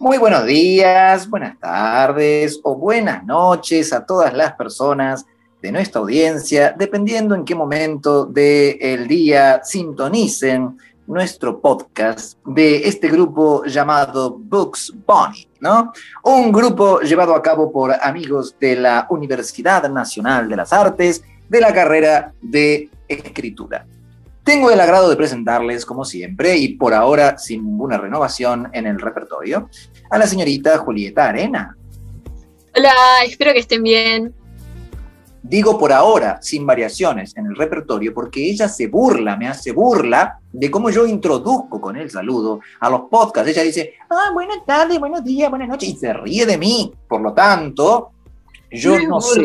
Muy buenos días, buenas tardes o buenas noches a todas las personas de nuestra audiencia, dependiendo en qué momento del día sintonicen nuestro podcast de este grupo llamado Books Bunny, ¿no? Un grupo llevado a cabo por amigos de la Universidad Nacional de las Artes de la carrera de escritura. Tengo el agrado de presentarles, como siempre, y por ahora sin ninguna renovación en el repertorio, a la señorita Julieta Arena. Hola, espero que estén bien. Digo por ahora, sin variaciones en el repertorio, porque ella se burla, me hace burla de cómo yo introduzco con el saludo a los podcasts. Ella dice, ah, buenas tardes, buenos días, buenas noches, y se ríe de mí. Por lo tanto, yo no sé,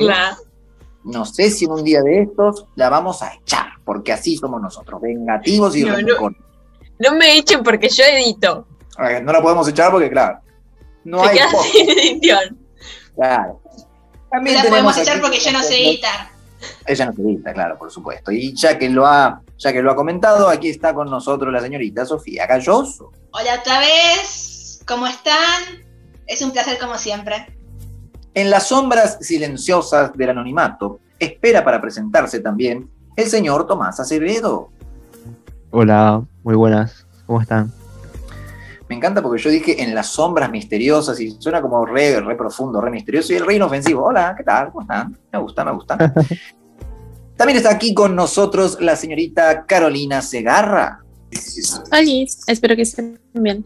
no sé si en un día de estos la vamos a echar, porque así somos nosotros, vengativos y no, no, me echen porque yo edito. No la podemos echar porque, claro, no se hay. Queda sin edición. Claro. También la podemos echar porque yo no sé editar. Ella no se edita, claro, por supuesto. Y ya que lo ha, ya que lo ha comentado, aquí está con nosotros la señorita Sofía Galloso. Hola otra vez, ¿cómo están? Es un placer como siempre. En las sombras silenciosas del anonimato, espera para presentarse también el señor Tomás Acevedo. Hola, muy buenas, ¿cómo están? Me encanta porque yo dije en las sombras misteriosas y suena como re, re profundo, re misterioso y el re inofensivo. Hola, ¿qué tal? ¿Cómo están? Me gusta, me gusta. También está aquí con nosotros la señorita Carolina Segarra. Hola, espero que estén bien.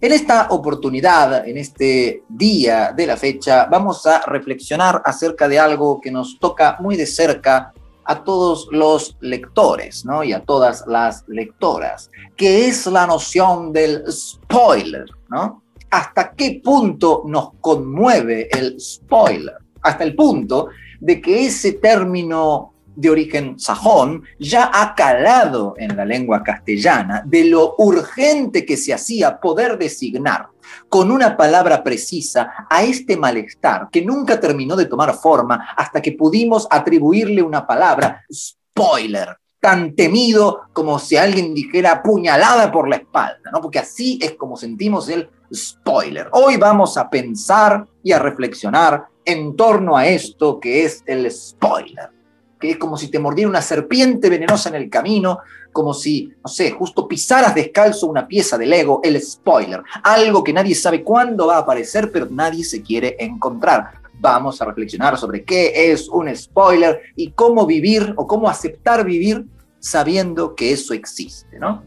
En esta oportunidad, en este día de la fecha, vamos a reflexionar acerca de algo que nos toca muy de cerca a todos los lectores ¿no? y a todas las lectoras, que es la noción del spoiler, ¿no? ¿Hasta qué punto nos conmueve el spoiler? Hasta el punto de que ese término de origen sajón ya ha calado en la lengua castellana de lo urgente que se hacía poder designar con una palabra precisa a este malestar que nunca terminó de tomar forma hasta que pudimos atribuirle una palabra, spoiler, tan temido como si alguien dijera puñalada por la espalda, ¿no? Porque así es como sentimos el spoiler. Hoy vamos a pensar y a reflexionar en torno a esto que es el spoiler que es como si te mordiera una serpiente venenosa en el camino, como si, no sé, justo pisaras descalzo una pieza de Lego, el spoiler, algo que nadie sabe cuándo va a aparecer, pero nadie se quiere encontrar. Vamos a reflexionar sobre qué es un spoiler y cómo vivir o cómo aceptar vivir sabiendo que eso existe, ¿no?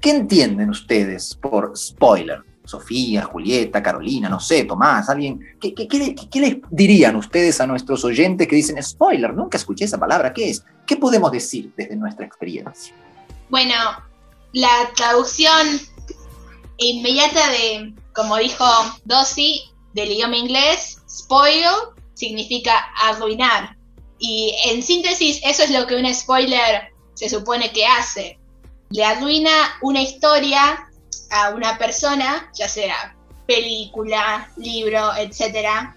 ¿Qué entienden ustedes por spoiler? Sofía, Julieta, Carolina, no sé, Tomás, alguien. ¿Qué, les dirían ustedes a nuestros oyentes que dicen spoiler? Nunca escuché esa palabra. ¿Qué es? ¿Qué podemos decir desde nuestra experiencia? Bueno, la traducción inmediata de, como dijo Dossi, del idioma inglés, spoil significa arruinar. Y en síntesis, eso es lo que un spoiler se supone que hace. Le arruina una historia a una persona, ya sea película, libro, etc.,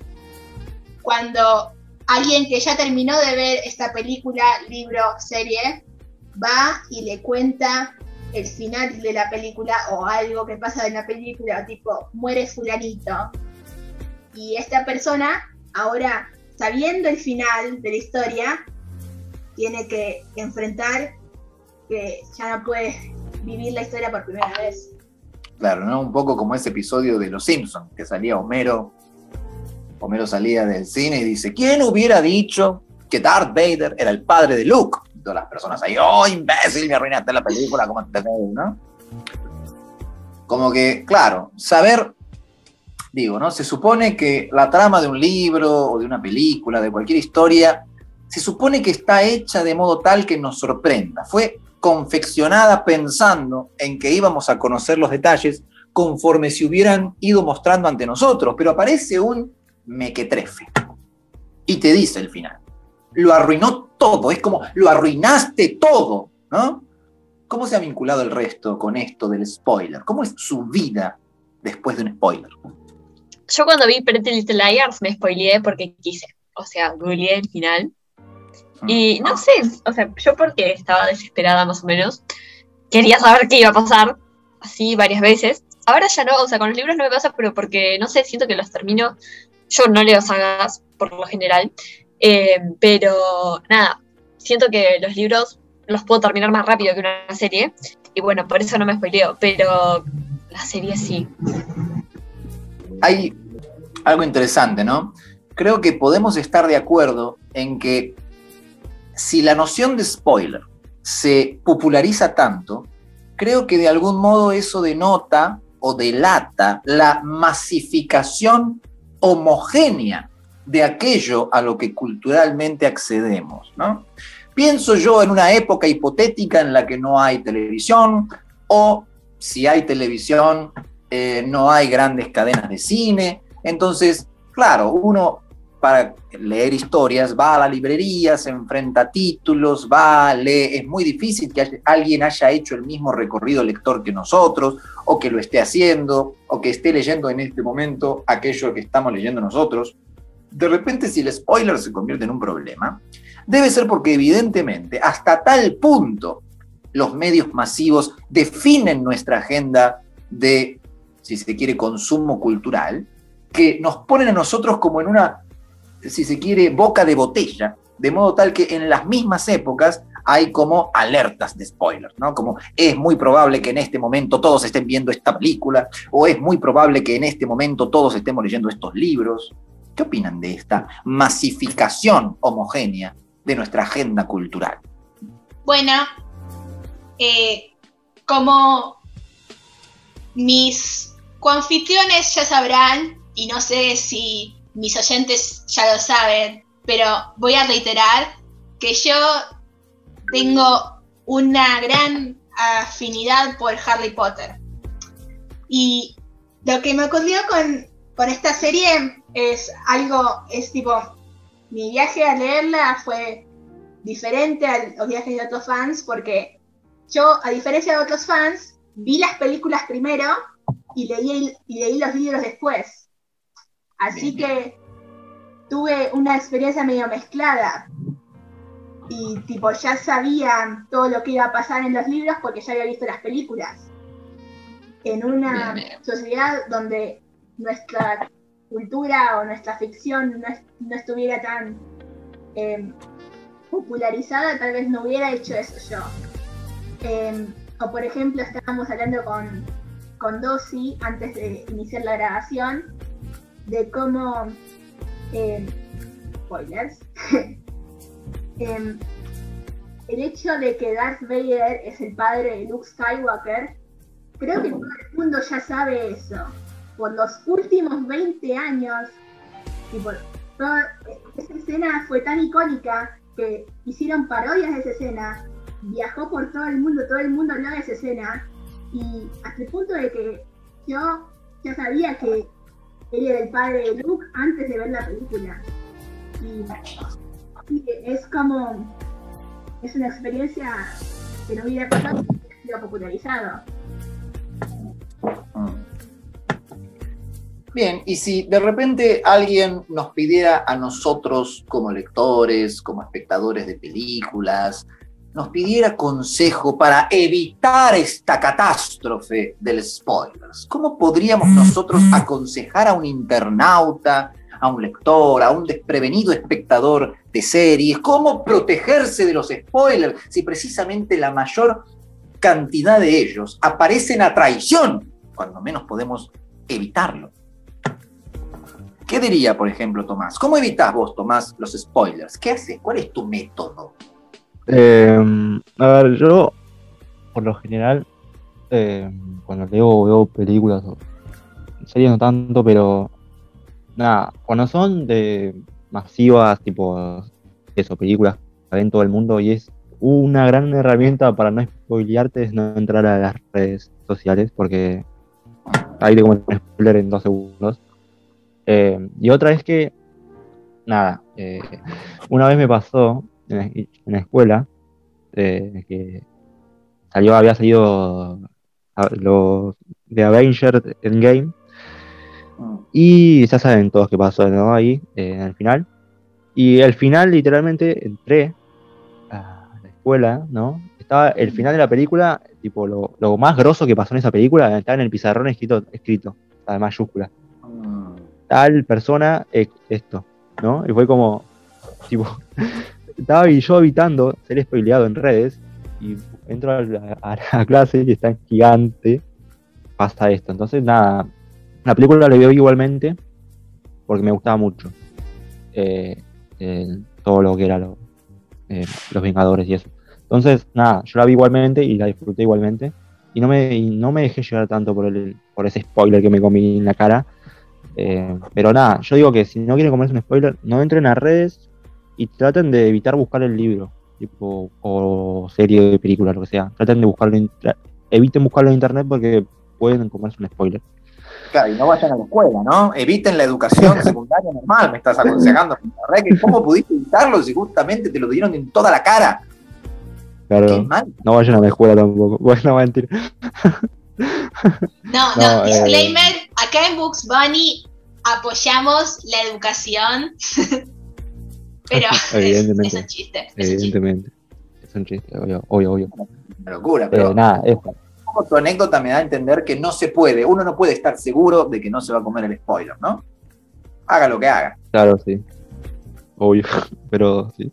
cuando alguien que ya terminó de ver esta película, libro, serie, va y le cuenta el final de la película o algo que pasa en la película, tipo, muere fulanito. Y esta persona, ahora, sabiendo el final de la historia, tiene que enfrentar que ya no puede vivir la historia por primera vez. Claro, ¿no? Un poco como ese episodio de Los Simpsons, que salía Homero. Homero salía del cine y dice, ¿quién hubiera dicho que Darth Vader era el padre de Luke? Y todas las personas ahí, oh, imbécil, me arruinaste la película, ¿cómo te no? Como que, claro, saber, digo, ¿no? Se supone que la trama de un libro o de una película, de cualquier historia, se supone que está hecha de modo tal que nos sorprenda. Fue confeccionada pensando en que íbamos a conocer los detalles conforme se hubieran ido mostrando ante nosotros, pero aparece un mequetrefe y te dice el final. Lo arruinó todo, es como lo arruinaste todo, ¿no? ¿Cómo se ha vinculado el resto con esto del spoiler? ¿Cómo es su vida después de un spoiler? Yo cuando vi Pretty Little Liars me spoileé porque quise, o sea, googleé el final y no sé, o sea, yo porque estaba desesperada más o menos, quería saber qué iba a pasar, así varias veces, ahora ya no, o sea, con los libros no me pasa, pero porque, no sé, siento que los termino, yo no leo sagas por lo general, eh, pero nada, siento que los libros los puedo terminar más rápido que una serie, y bueno, por eso no me spoileo, pero la serie sí. Hay algo interesante, ¿no? Creo que podemos estar de acuerdo en que si la noción de spoiler se populariza tanto, creo que de algún modo eso denota o delata la masificación homogénea de aquello a lo que culturalmente accedemos, ¿no? Pienso yo en una época hipotética en la que no hay televisión o si hay televisión eh, no hay grandes cadenas de cine. Entonces, claro, uno para leer historias va a la librería, se enfrenta a títulos, va, lee. Es muy difícil que alguien haya hecho el mismo recorrido lector que nosotros, o que lo esté haciendo, o que esté leyendo en este momento aquello que estamos leyendo nosotros. De repente, si el spoiler se convierte en un problema, debe ser porque evidentemente hasta tal punto los medios masivos definen nuestra agenda de, si se quiere, consumo cultural, que nos ponen a nosotros como en una, si se quiere, boca de botella, de modo tal que en las mismas épocas hay como alertas de spoilers, ¿no? Como es muy probable que en este momento todos estén viendo esta película, o es muy probable que en este momento todos estemos leyendo estos libros. ¿Qué opinan de esta masificación homogénea de nuestra agenda cultural? Bueno, eh, como mis coanfitriones ya sabrán, y no sé si mis oyentes ya lo saben, pero voy a reiterar que yo tengo una gran afinidad por Harry Potter. Y lo que me ocurrió con, con esta serie es algo, es tipo, mi viaje a leerla fue diferente a los viajes de otros fans porque yo, a diferencia de otros fans, vi las películas primero y leí, y leí los libros después. Así que tuve una experiencia medio mezclada. Y tipo, ya sabía todo lo que iba a pasar en los libros porque ya había visto las películas. En una sociedad donde nuestra cultura o nuestra ficción no, estuviera tan em, popularizada, tal vez no hubiera hecho eso yo. Em, o por ejemplo, estábamos hablando con, con Dosi antes de iniciar la grabación de cómo, em, spoilers, em, el hecho de que Darth Vader es el padre de Luke Skywalker, creo que todo el mundo ya sabe eso. Por los últimos 20 años, y por toda esa escena fue tan icónica que hicieron parodias de esa escena viajó por todo el mundo, todo el mundo hablaba de esa escena, y hasta el punto de que yo ya sabía que él era el padre de Luke antes de ver la película. Y, es como, es una experiencia que no hubiera pasado si hubiera sido popularizado. Bien, y si de repente alguien nos pidiera a nosotros como lectores, como espectadores de películas, nos pidiera consejo para evitar esta catástrofe del spoilers, ¿cómo podríamos nosotros aconsejar a un internauta, a un lector, a un desprevenido espectador de series, cómo protegerse de los spoilers si precisamente la mayor cantidad de ellos aparecen a traición, cuando menos podemos evitarlo? ¿Qué diría, por ejemplo, Tomás? ¿Cómo evitas vos, Tomás, los spoilers? ¿Qué haces? ¿Cuál es tu método? Eh, a ver, yo, por lo general, eh, cuando leo veo películas o series no tanto, pero nada, cuando son de masivas, tipo eso, películas que ven todo el mundo y es una gran herramienta para no spoilearte es no entrar a las redes sociales porque ahí te como spoiler en dos segundos. Eh, y otra es que, nada, eh, una vez me pasó en la, escuela, eh, que salió, había salido los de Avengers Endgame. Y ya saben todos qué pasó ahí, eh, en el final. Y al final, literalmente, entré a la escuela, ¿no? Estaba el final de la película, tipo, lo, lo más grosso que pasó en esa película, estaba en el pizarrón escrito, escrito, en mayúscula. Mm, Tal persona, esto, ¿no? Y fue como, tipo, estaba yo evitando ser spoileado en redes y entro a la, clase y está gigante, pasa esto. Entonces, nada, la película la veo igualmente porque me gustaba mucho eh, todo lo que era lo- eh, los Vengadores y eso. Entonces, nada, yo la vi igualmente y la disfruté igualmente. Y no me, y no me dejé llevar tanto por, el, por ese spoiler que me comí en la cara. Eh, pero nada, yo digo que si no quieren comerse un spoiler, no entren a redes y traten de evitar buscar el libro, tipo, o serie de película, lo que sea. Traten de buscarlo, en- eviten buscarlo en internet porque pueden comerse un spoiler. Claro, y no vayan a la escuela, ¿no? Eviten la educación secundaria normal, me estás aconsejando. La verdad que ¿Cómo pudiste evitarlo si justamente te lo dieron en toda la cara? Claro, no vayan a la escuela tampoco. Bueno, mentira. No, no, No, eh, disclaimer, acá en Books Bunny apoyamos la educación. Pero es, Evidentemente. es un chiste. es un chiste. Evidentemente. Es un chiste, obvio, obvio, obvio. Una locura, Pero pero nada, poco tu anécdota me da a entender que no se puede, uno no puede estar seguro de que no se va a comer el spoiler, ¿no? Haga lo que haga. Claro, sí. Obvio. Pero sí.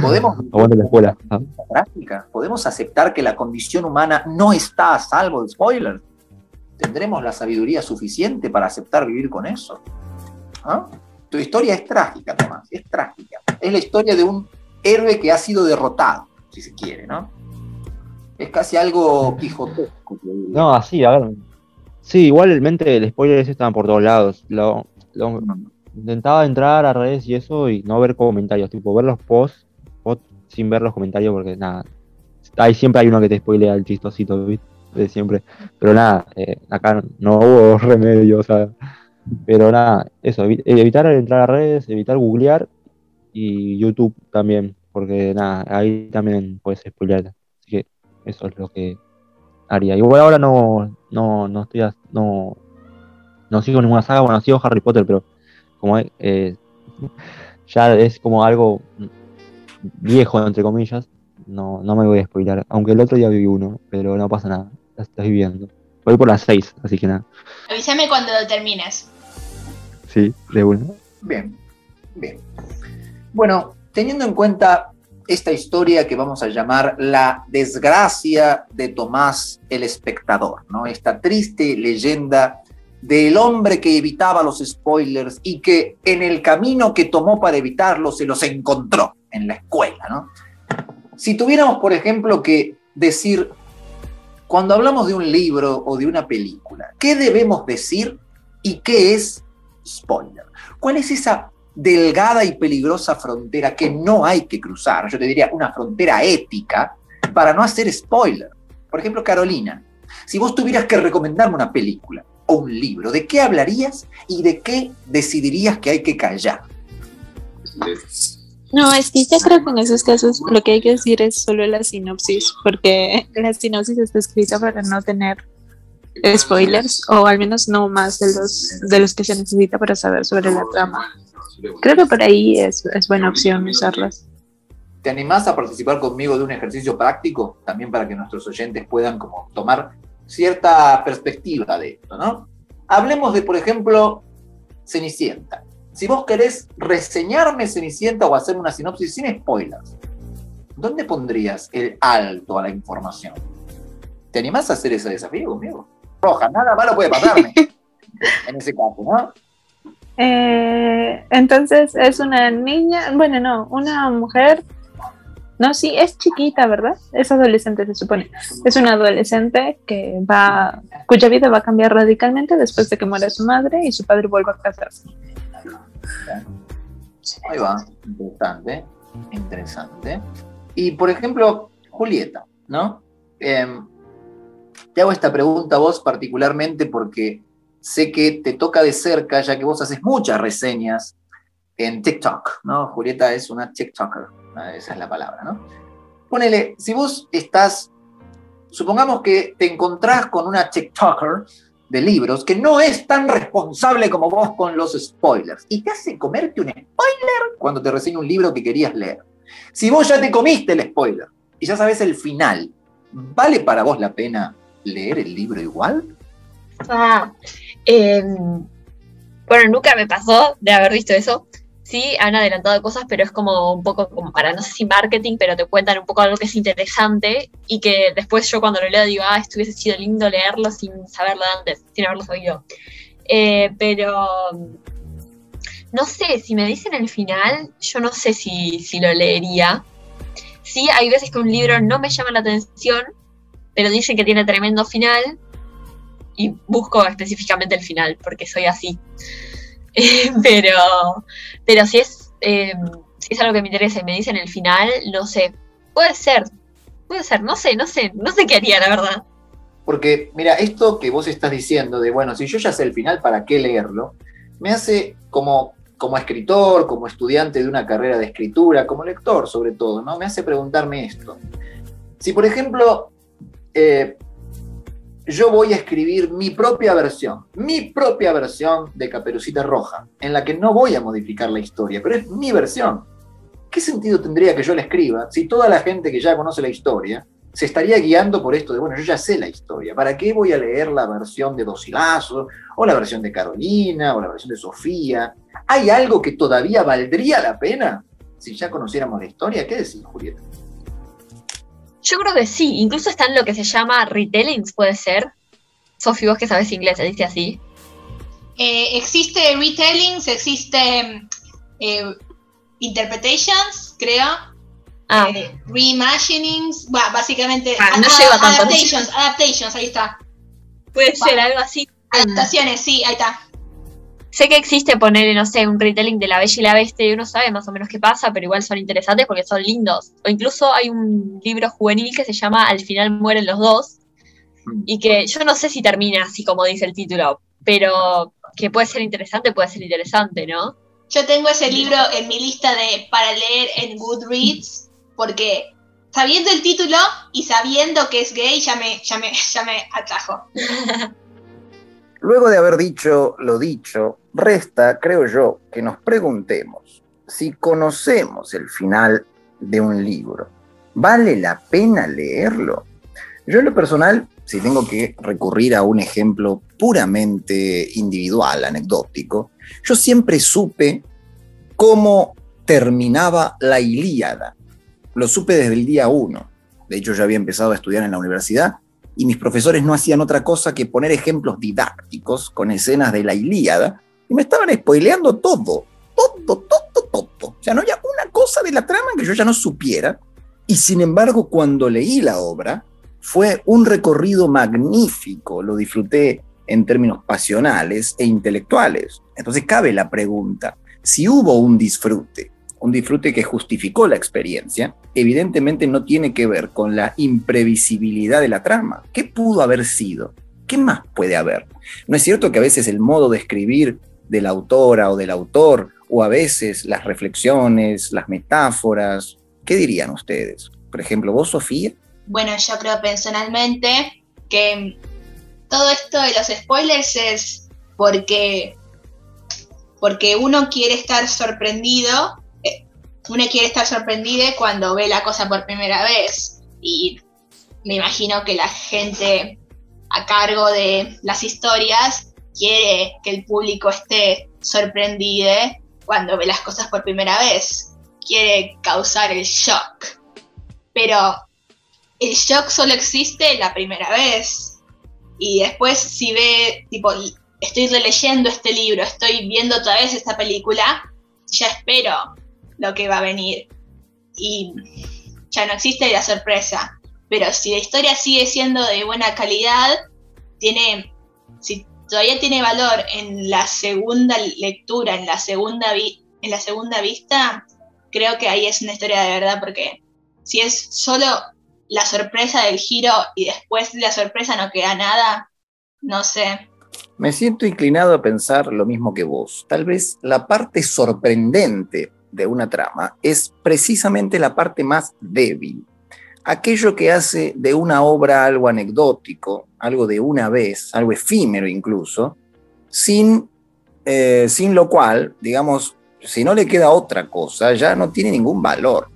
Podemos la escuela. Ah, práctica, podemos aceptar que la condición humana no está a salvo de spoilers. ¿Tendremos la sabiduría suficiente para aceptar vivir con eso? ¿Ah? Tu historia es trágica, Tomás, es trágica. Es la historia de un héroe que ha sido derrotado, si se quiere, ¿no? Es casi algo quijotesco. No, así, a ver. Sí, igualmente el spoiler ese estaba por todos lados. Lo, lo- intentaba entrar a redes y eso y no ver comentarios, tipo ver los posts, posts sin ver los comentarios porque nada. Ahí siempre hay uno que te spoilea el chistosito, ¿viste? De siempre. Pero nada, eh, acá no hubo remedio, o sea. Pero nada, eso, evi- evitar entrar a redes, evitar googlear y YouTube también, porque nada, ahí también puedes spoilear. Así que eso es lo que haría. Igual ahora no, no, no estoy, as- no, no sigo ninguna saga, bueno, sigo Harry Potter, pero como eh, ya es como algo viejo, entre comillas, no, no me voy a spoilar. Aunque el otro día vi uno, pero no pasa nada, la estoy viendo. Voy por las seis, así que nada. Avísame cuando lo termines. Sí, de uno. Bien, bien. Bueno, teniendo en cuenta esta historia que vamos a llamar la desgracia de Tomás el espectador, ¿no? Esta triste leyenda del hombre que evitaba los spoilers y que en el camino que tomó para evitarlos se los encontró en la escuela, ¿no? Si tuviéramos, por ejemplo, que decir, cuando hablamos de un libro o de una película, ¿qué debemos decir y qué es spoiler? ¿Cuál es esa delgada y peligrosa frontera que no hay que cruzar? Yo te diría una frontera ética para no hacer spoiler. Por ejemplo, Carolina, si vos tuvieras que recomendarme una película o un libro, ¿de qué hablarías y de qué decidirías que hay que callar? No, es que yo creo que en esos casos lo que hay que decir es solo la sinopsis, porque la sinopsis está escrita para no tener spoilers, o al menos no más de los, de los que se necesita para saber sobre la trama. Creo que por ahí es, es buena opción usarlas. ¿Te animás a participar conmigo de un ejercicio práctico? También para que nuestros oyentes puedan como tomar cierta perspectiva de esto, ¿no? Hablemos de, por ejemplo, Cenicienta. Si vos querés reseñarme Cenicienta o hacer una sinopsis sin spoilers, ¿dónde pondrías el alto a la información? ¿Te animás a hacer ese desafío conmigo? Roja, nada malo puede pasarme. en ese caso, ¿no? Eh, entonces es una niña, bueno, no, una mujer. No, sí, es chiquita, ¿verdad? Es adolescente, se supone. Es una adolescente que va, cuya vida va a cambiar radicalmente después de que muera su madre y su padre vuelva a casarse. Ahí va, interesante, interesante. Y por ejemplo, Julieta, ¿no? Em, te hago esta pregunta a vos particularmente porque sé que te toca de cerca, ya que vos haces muchas reseñas en TikTok, ¿no? Julieta es una TikToker, esa es la palabra, ¿no? Ponele, si vos estás, supongamos que te encontrás con una TikToker de libros que no es tan responsable como vos con los spoilers y te hace comerte un spoiler cuando te reseña un libro que querías leer. Si vos ya te comiste el spoiler y ya sabes el final, ¿vale para vos la pena leer el libro igual? Ah, em, bueno, nunca me pasó de haber visto eso. Sí, han adelantado cosas, pero es como un poco como para, no sé si marketing, pero te cuentan un poco algo que es interesante y que después yo cuando lo leo digo, ah, esto hubiese sido lindo leerlo sin saberlo antes, sin haberlo sabido. Eh, pero no sé, si me dicen el final, yo no sé si, si lo leería. Sí, hay veces que un libro no me llama la atención, pero dicen que tiene tremendo final y busco específicamente el final, porque soy así. pero, pero si es, em, si es algo que me interesa y me dicen el final, no sé. Puede ser, puede ser, no sé, no sé, no sé qué haría, la verdad. Porque, mira, esto que vos estás diciendo de, bueno, si yo ya sé el final, ¿para qué leerlo? Me hace como, como escritor, como estudiante de una carrera de escritura, como lector sobre todo, ¿no? Me hace preguntarme esto. Si, por ejemplo, eh, yo voy a escribir mi propia versión, mi propia versión de Caperucita Roja, en la que no voy a modificar la historia, pero es mi versión. ¿Qué sentido tendría que yo la escriba si toda la gente que ya conoce la historia se estaría guiando por esto de, bueno, yo ya sé la historia, ¿para qué voy a leer la versión de Dosilazo, o la versión de Carolina, o la versión de Sofía? ¿Hay algo que todavía valdría la pena si ya conociéramos la historia? ¿Qué decís, Julieta? Yo creo que sí, incluso está en lo que se llama retellings, puede ser. Sofi, vos que sabes inglés, se dice así. Eh, existe retellings, existe eh, interpretations, creo. Ah. Eh, reimaginings, bueno, básicamente Ah, no ad- lleva tanto. adaptations, adaptations, ahí está. puede ser algo así. Adaptaciones, sí, ahí está. Sé que existe ponerle, no sé, un retelling de La Bella y la Bestia y uno sabe más o menos qué pasa, pero igual son interesantes porque son lindos. O incluso hay un libro juvenil que se llama Al final mueren los dos y que yo no sé si termina así como dice el título, pero que puede ser interesante, puede ser interesante, ¿no? Yo tengo ese libro en mi lista de para leer en Goodreads porque sabiendo el título y sabiendo que es gay ya me, ya me, ya me atrajo. Luego de haber dicho lo dicho, resta, creo yo, que nos preguntemos si conocemos el final de un libro. ¿Vale la pena leerlo? Yo en lo personal, si tengo que recurrir a un ejemplo puramente individual, anecdótico, yo siempre supe cómo terminaba la Ilíada. Lo supe desde el día uno. De hecho, ya había empezado a estudiar en la universidad y mis profesores no hacían otra cosa que poner ejemplos didácticos con escenas de la Ilíada y me estaban spoileando todo, todo, todo, todo. O sea, no había una cosa de la trama que yo ya no supiera y sin embargo cuando leí la obra fue un recorrido magnífico, lo disfruté en términos pasionales e intelectuales. Entonces cabe la pregunta, si hubo un disfrute, un disfrute que justificó la experiencia, evidentemente no tiene que ver con la imprevisibilidad de la trama. ¿Qué pudo haber sido? ¿Qué más puede haber? ¿No es cierto que a veces el modo de escribir de la autora o del autor, o a veces las reflexiones, las metáforas, ¿qué dirían ustedes? Por ejemplo, vos, Sofía, Bueno, yo creo personalmente que todo esto de los spoilers es porque, porque uno quiere estar sorprendido, uno quiere estar sorprendido cuando ve la cosa por primera vez. Y me imagino que la gente a cargo de las historias quiere que el público esté sorprendido cuando ve las cosas por primera vez. Quiere causar el shock. Pero el shock solo existe la primera vez. Y después si ve, tipo, estoy releyendo este libro, estoy viendo otra vez esta película, ya espero lo que va a venir. Y ya no existe la sorpresa. Pero si la historia sigue siendo de buena calidad, tiene, si todavía tiene valor en la segunda lectura, en la segunda, vi- en la segunda vista, creo que ahí es una historia de verdad, porque si es solo la sorpresa del giro y después de la sorpresa no queda nada, no sé. Me siento inclinado a pensar lo mismo que vos. Tal vez la parte sorprendente de una trama es precisamente la parte más débil. Aquello que hace de una obra algo anecdótico, algo de una vez, algo efímero incluso, sin, eh, sin lo cual, digamos, si no le queda otra cosa, ya no tiene ningún valor.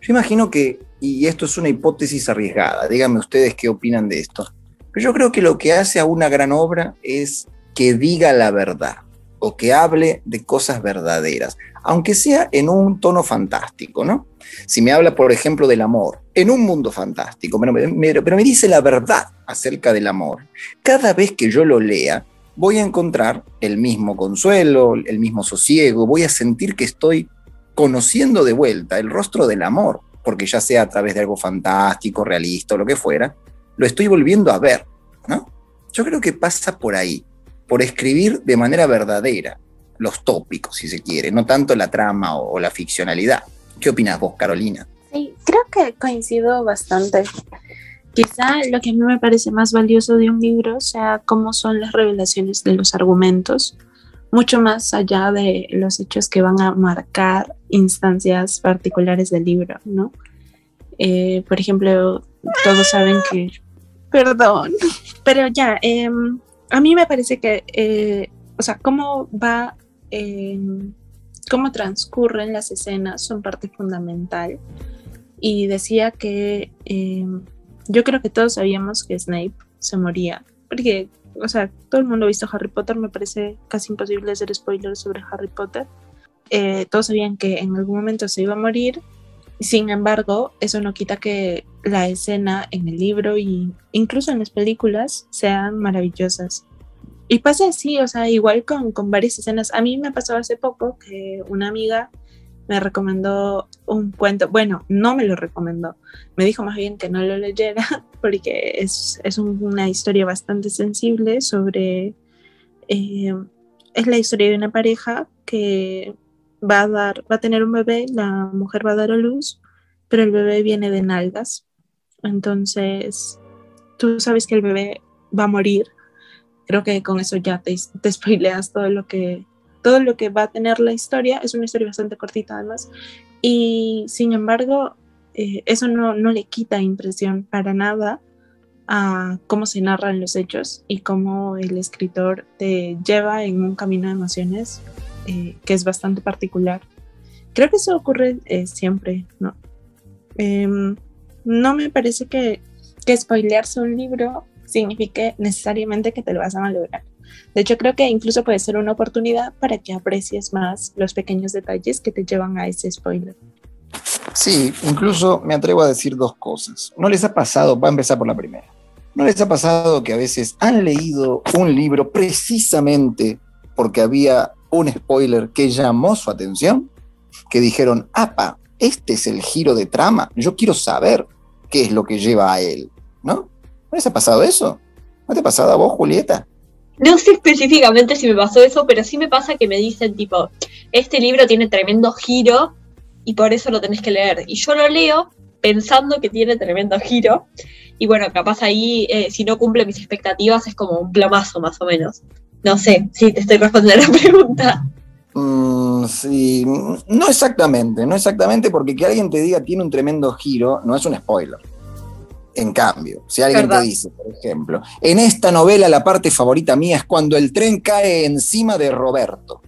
Yo imagino que, y esto es una hipótesis arriesgada, díganme ustedes qué opinan de esto, pero yo creo que lo que hace a una gran obra es que diga la verdad o que hable de cosas verdaderas, aunque sea en un tono fantástico, ¿no? Si me habla, por ejemplo, del amor, en un mundo fantástico, pero me, dice la verdad acerca del amor, cada vez que yo lo lea, voy a encontrar el mismo consuelo, el mismo sosiego, voy a sentir que estoy conociendo de vuelta el rostro del amor, porque ya sea a través de algo fantástico, realista o lo que fuera, lo estoy volviendo a ver, ¿no? Yo creo que pasa por ahí, por escribir de manera verdadera los tópicos, si se quiere, no tanto la trama o, la ficcionalidad. ¿Qué opinas vos, Carolina? Sí, creo que coincido bastante. Quizá lo que a mí me parece más valioso de un libro sea cómo son las revelaciones de los argumentos, mucho más allá de los hechos que van a marcar instancias particulares del libro, ¿no? Eh, por ejemplo, todos saben que... Perdón, pero ya, em, a mí me parece que, eh, o sea, cómo va, em, cómo transcurren las escenas son parte fundamental. Y decía que em, yo creo que todos sabíamos que Snape se moría, porque, o sea, todo el mundo ha visto Harry Potter, me parece casi imposible hacer spoilers sobre Harry Potter. Eh, todos sabían que en algún momento se iba a morir, sin embargo, eso no quita que la escena en el libro y incluso en las películas sean maravillosas. Y pasa así, o sea, igual con, con varias escenas. A mí me pasó hace poco que una amiga me recomendó un cuento, bueno, no me lo recomendó, me dijo más bien que no lo leyera porque es, es una historia bastante sensible sobre, eh, es la historia de una pareja que va a dar, va a tener un bebé, la mujer va a dar a luz, pero el bebé viene de nalgas, entonces tú sabes que el bebé va a morir, creo que con eso ya te, te spoileas todo lo que todo lo que va a tener la historia. Es una historia bastante cortita además. Y sin embargo, eh, eso no, no, le quita impresión para nada a cómo se narran los hechos y cómo el escritor te lleva en un camino de emociones eh, que es bastante particular. Creo que eso ocurre eh, siempre, ¿no? Em, no me parece que, que spoilearse un libro signifique necesariamente que te lo vas a malograr. De hecho, creo que incluso puede ser una oportunidad para que aprecies más los pequeños detalles que te llevan a ese spoiler. Sí, incluso me atrevo a decir dos cosas. ¿No les ha pasado, va a empezar por la primera, ¿no les ha pasado que a veces han leído un libro precisamente porque había un spoiler que llamó su atención? Que dijeron, apa, este es el giro de trama, yo quiero saber qué es lo que lleva a él, ¿no? ¿No les ha pasado eso? ¿No te ha pasado a vos, Julieta? No sé específicamente si me pasó eso, pero sí me pasa que me dicen tipo, este libro tiene tremendo giro y por eso lo tenés que leer. Y yo lo leo pensando que tiene tremendo giro. Y bueno, capaz ahí, eh, si no cumple mis expectativas, es como un plomazo más o menos. No sé si te estoy respondiendo la pregunta. Mm, sí, no exactamente, no exactamente, porque que alguien te diga tiene un tremendo giro no es un spoiler. En cambio, si alguien te dice, por ejemplo, en esta novela la parte favorita mía es cuando el tren cae encima de Roberto,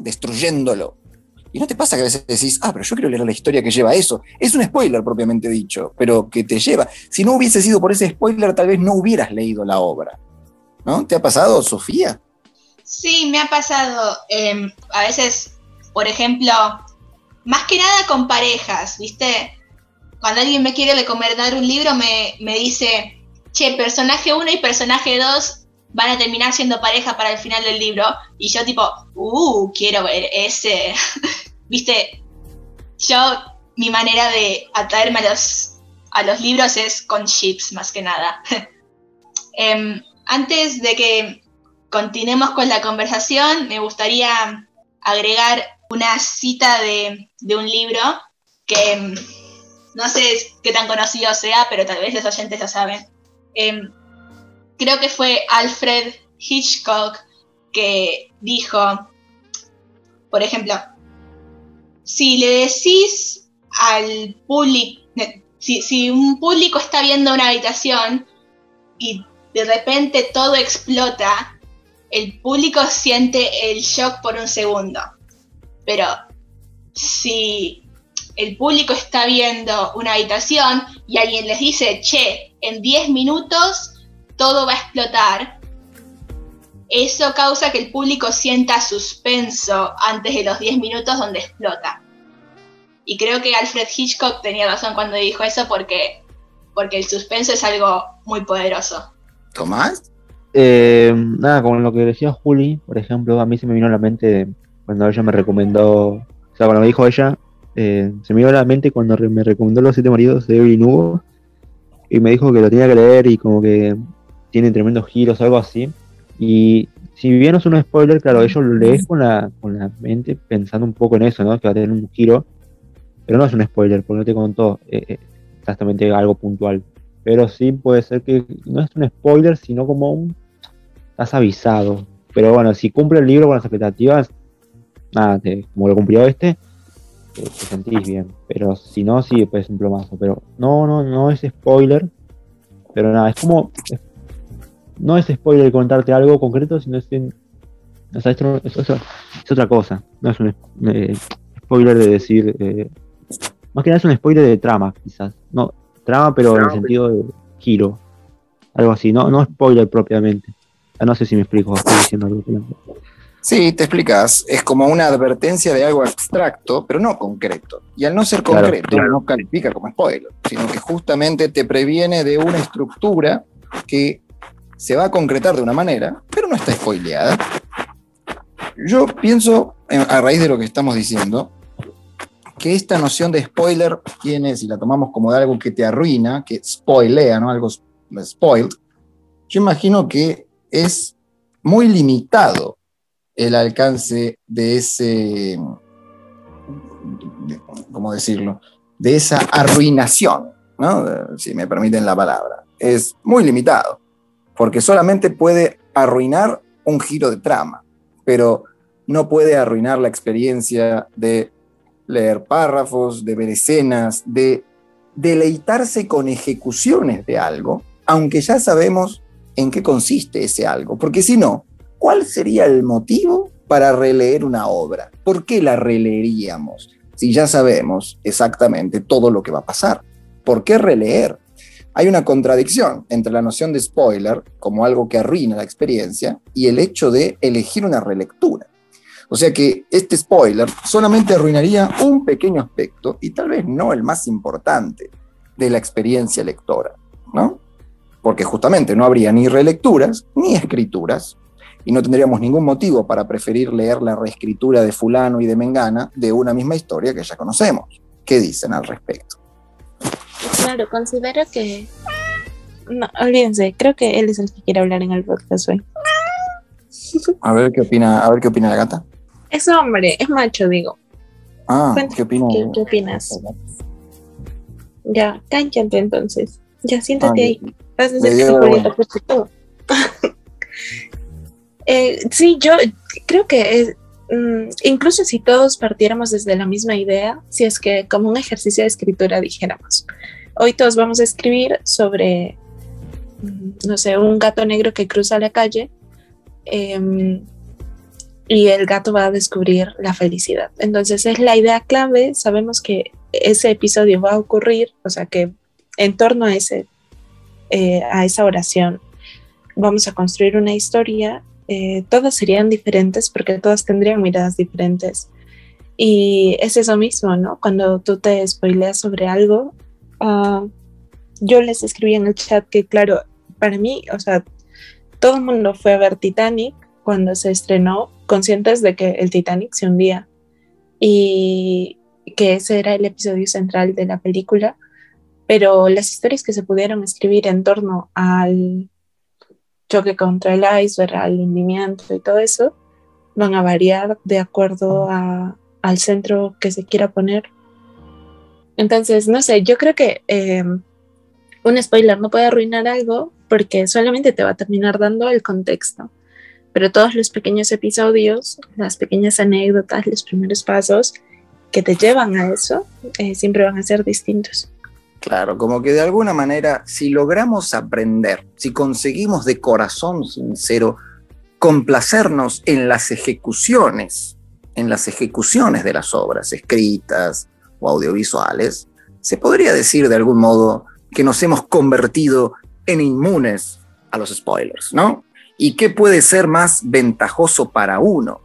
destruyéndolo. Y no te pasa que a veces decís, ah, pero yo quiero leer la historia que lleva a eso. Es un spoiler propiamente dicho, pero que te lleva. Si no hubiese sido por ese spoiler, tal vez no hubieras leído la obra. ¿No? ¿Te ha pasado, Sofía? Sí, me ha pasado. Em, a veces, por ejemplo, más que nada con parejas, ¿viste? cuando alguien me quiere recomendar un libro, me, dice, che, personaje 1 y personaje 2 van a terminar siendo pareja para el final del libro. Y yo tipo, uh, quiero ver ese. Viste, yo, mi manera de atraerme a los, a los libros es con chips, más que nada. Em, antes de que continuemos con la conversación, me gustaría agregar una cita de, de un libro que em, no sé qué tan conocido sea, pero tal vez los oyentes lo saben. Em, creo que fue Alfred Hitchcock que dijo, por ejemplo, si le decís al público, si un público está viendo una habitación y de repente todo explota, el público siente el shock por un segundo. Pero si el público está viendo una habitación y alguien les dice, che, en 10 minutos todo va a explotar, eso causa que el público sienta suspenso antes de los 10 minutos donde explota. Y creo que Alfred Hitchcock tenía razón cuando dijo eso porque, porque el suspenso es algo muy poderoso. ¿Tomás? Eh, nada, como lo que decía Juli, por ejemplo, a mí se me vino a la mente cuando ella me recomendó, o sea, cuando me dijo ella, eh, se me vino a la mente cuando me recomendó Los Siete Maridos de Evelyn Hugo y me dijo que lo tenía que leer y como que tiene tremendos giros, algo así. Y si bien es un spoiler, claro, ellos lo lees con la, con la mente pensando un poco en eso, ¿no? Que va a tener un giro, pero no es un spoiler, porque no te contó eh, eh, exactamente algo puntual. Pero sí puede ser que no es un spoiler, sino como un... Estás avisado. Pero bueno, si cumple el libro con las expectativas, nada, te- como lo cumplió este, te, te sentís bien. Pero si no, sí, pues es un plomazo. Pero no, no, no es spoiler. Pero nada, es como... es- no es spoiler contarte algo concreto, sino es... en- o sea, esto no- es, otra- es otra cosa. No es un eh, spoiler de decir... eh, más que nada es un spoiler de trama, quizás. No, trama, pero en el sentido de giro. Algo así, no, no spoiler propiamente. Ah, no sé si me explico, estoy diciendo algo. Sí, te explicas. Es como una advertencia de algo abstracto, pero no concreto. Y al no ser Claro, concreto, claro. no califica como spoiler, sino que justamente te previene de una estructura que se va a concretar de una manera, pero no está spoileada. Yo pienso, a raíz de lo que estamos diciendo, que esta noción de spoiler tiene, si la tomamos como de algo que te arruina, que spoilea, ¿no? Algo spoiled, yo imagino que es muy limitado el alcance de ese, ¿cómo decirlo? De esa arruinación, ¿no? Si me permiten la palabra. Es muy limitado, porque solamente puede arruinar un giro de trama, pero no puede arruinar la experiencia de leer párrafos, de ver escenas, de deleitarse con ejecuciones de algo, aunque ya sabemos en qué consiste ese algo, porque si no, ¿cuál sería el motivo para releer una obra? ¿Por qué la releeríamos si ya sabemos exactamente todo lo que va a pasar? ¿Por qué releer? Hay una contradicción entre la noción de spoiler como algo que arruina la experiencia y el hecho de elegir una relectura. O sea que este spoiler solamente arruinaría un pequeño aspecto y tal vez no el más importante de la experiencia lectora, ¿no? Porque justamente no habría ni relecturas ni escrituras y no tendríamos ningún motivo para preferir leer la reescritura de fulano y de Mengana de una misma historia que ya conocemos. ¿Qué dicen al respecto? Claro, considero que. No, olvídense, creo que él es el que quiere hablar en el podcast hoy. A ver qué opina, a ver qué opina la gata. Es hombre, es macho, digo. Ah, ¿qué opina? ¿Qué, qué opinas? Ya, cállate entonces. Ya siéntate Ah, ahí. Que todo. Eh, sí, yo creo que mm, incluso si todos partiéramos desde la misma idea, si es que como un ejercicio de escritura dijéramos, hoy todos vamos a escribir sobre, mm, no sé, un gato negro que cruza la calle em, y el gato va a descubrir la felicidad. Entonces es la idea clave, sabemos que ese episodio va a ocurrir, o sea que en torno a, ese, eh, a esa oración vamos a construir una historia, eh, todas serían diferentes porque todas tendrían miradas diferentes. Y es eso mismo, ¿no? Cuando tú te spoileas sobre algo, ah, yo les escribí en el chat que, claro, para mí, o sea, todo el mundo fue a ver Titanic cuando se estrenó, conscientes de que el Titanic se hundía y que ese era el episodio central de la película, pero las historias que se pudieron escribir en torno al choque contra el iceberg, al hundimiento y todo eso, van a variar de acuerdo a- al centro que se quiera poner. Entonces, no sé, yo creo que eh, un spoiler no puede arruinar algo porque solamente te va a terminar dando el contexto. Pero todos los pequeños episodios, las pequeñas anécdotas, los primeros pasos que te llevan a eso, eh, siempre van a ser distintos. Claro, como que de alguna manera, si logramos aprender, si conseguimos de corazón sincero complacernos en las ejecuciones, en las ejecuciones de las obras escritas o audiovisuales, se podría decir de algún modo que nos hemos convertido en inmunes a los spoilers, ¿no? ¿Y qué puede ser más ventajoso para uno?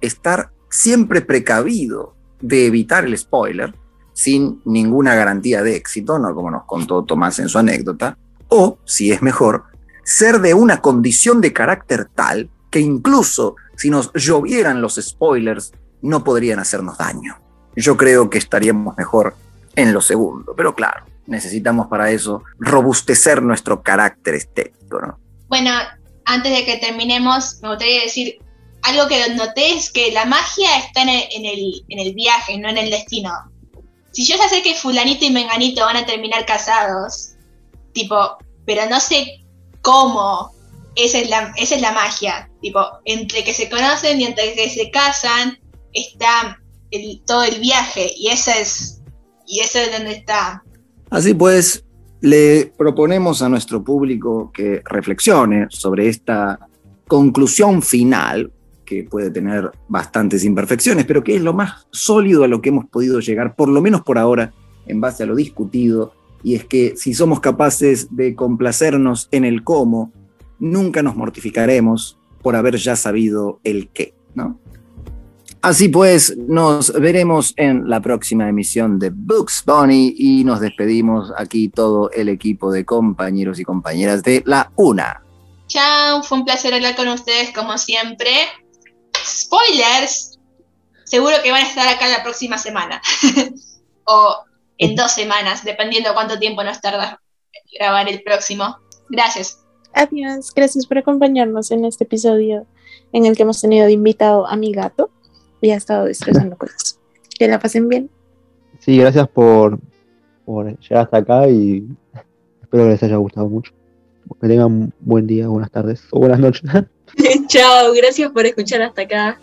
Estar siempre precavido de evitar el spoiler sin ninguna garantía de éxito, no como nos contó Tomás en su anécdota, o, si es mejor, ser de una condición de carácter tal que incluso si nos llovieran los spoilers no podrían hacernos daño. Yo creo que estaríamos mejor en lo segundo, pero claro, necesitamos para eso robustecer nuestro carácter estético, ¿no? Bueno, antes de que terminemos, me gustaría decir algo que noté es que la magia está en el, en el, viaje, no en el destino. Si yo ya sé que fulanito y menganito van a terminar casados, tipo, pero no sé cómo, esa es la, esa es la magia. Tipo, entre que se conocen y entre que se casan, está todo el viaje. Y esa es. Y eso es donde está. Así pues, le proponemos a nuestro público que reflexione sobre esta conclusión final, que puede tener bastantes imperfecciones, pero que es lo más sólido a lo que hemos podido llegar, por lo menos por ahora, en base a lo discutido, y es que si somos capaces de complacernos en el cómo, nunca nos mortificaremos por haber ya sabido el qué, ¿no? Así pues, nos veremos en la próxima emisión de Books Bunny y nos despedimos aquí todo el equipo de compañeros y compañeras de La Una. Chao, fue un placer hablar con ustedes como siempre. Spoilers, seguro que van a estar acá la próxima semana o en dos semanas, dependiendo cuánto tiempo nos tarda grabar el próximo. Gracias. Adiós, gracias por acompañarnos en este episodio en el que hemos tenido de invitado a mi gato y ha estado destrozando cosas. Que la pasen bien. Sí, gracias por, por llegar hasta acá y espero que les haya gustado mucho. Que tengan buen día, buenas tardes o buenas noches. Chao, gracias por escuchar hasta acá.